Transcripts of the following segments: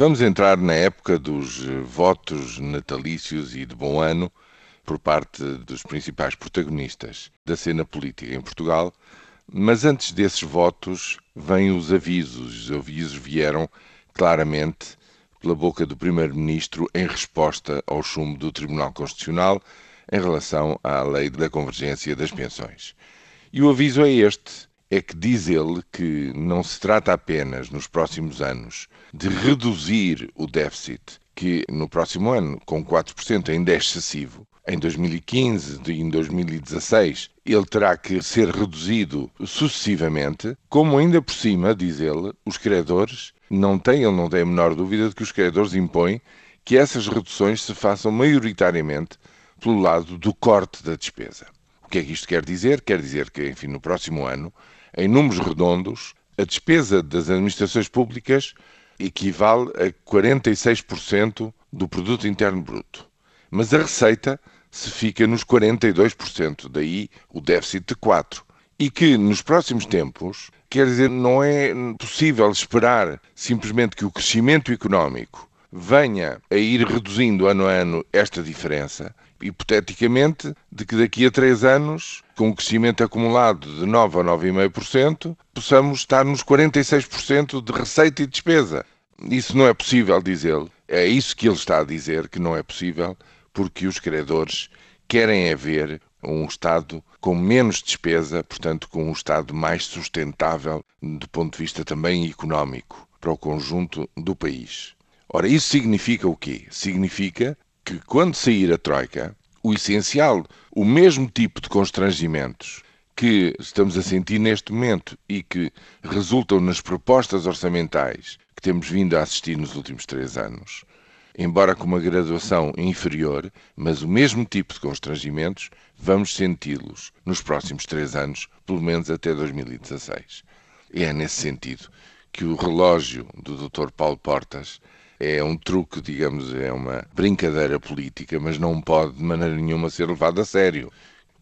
Vamos entrar na época dos votos natalícios e de bom ano por parte dos principais protagonistas da cena política em Portugal, mas antes desses votos vêm os avisos. Os avisos vieram claramente pela boca do Primeiro-Ministro em resposta ao chumbo do Tribunal Constitucional em relação à lei da convergência das pensões. E o aviso é este: é que diz ele que não se trata apenas nos próximos anos de reduzir o déficit, que no próximo ano, com 4%, ainda é excessivo. Em 2015 e em 2016, ele terá que ser reduzido sucessivamente, como ainda por cima, diz ele, os credores não têm, ele não tem a menor dúvida de que os credores impõem que essas reduções se façam maioritariamente pelo lado do corte da despesa. O que é que isto quer dizer? Quer dizer que, enfim, no próximo ano, em números redondos, a despesa das administrações públicas equivale a 46% do produto interno bruto. Mas a receita se fica nos 42%, daí o déficit de 4. E que nos próximos tempos, quer dizer, não é possível esperar simplesmente que o crescimento económico venha a ir reduzindo ano a ano esta diferença, hipoteticamente, de que daqui a três anos, com um crescimento acumulado de 9 a 9,5%, possamos estar nos 46% de receita e despesa. Isso não é possível, diz ele. É isso que ele está a dizer, que não é possível, porque os credores querem é ver um Estado com menos despesa, portanto, com um Estado mais sustentável do ponto de vista também económico para o conjunto do país. Ora, isso significa o quê? Significa que quando sair a Troika, o essencial, o mesmo tipo de constrangimentos que estamos a sentir neste momento e que resultam nas propostas orçamentais que temos vindo a assistir nos últimos três anos, embora com uma graduação inferior, mas o mesmo tipo de constrangimentos, vamos senti-los nos próximos três anos, pelo menos até 2016. E é nesse sentido que o relógio do Dr. Paulo Portas é um truque, digamos, é uma brincadeira política, mas não pode de maneira nenhuma ser levado a sério.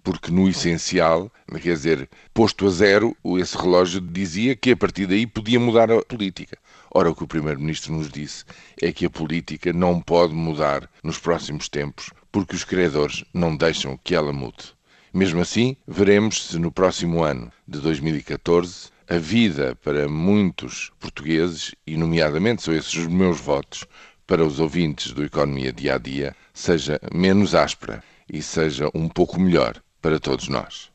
Porque no essencial, quer dizer, posto a zero, esse relógio dizia que a partir daí podia mudar a política. Ora, o que o Primeiro-Ministro nos disse é que a política não pode mudar nos próximos tempos, porque os credores não deixam que ela mude. Mesmo assim, veremos se no próximo ano de 2014 a vida para muitos portugueses, e nomeadamente são esses os meus votos para os ouvintes do Economia Dia a Dia, seja menos áspera e seja um pouco melhor para todos nós.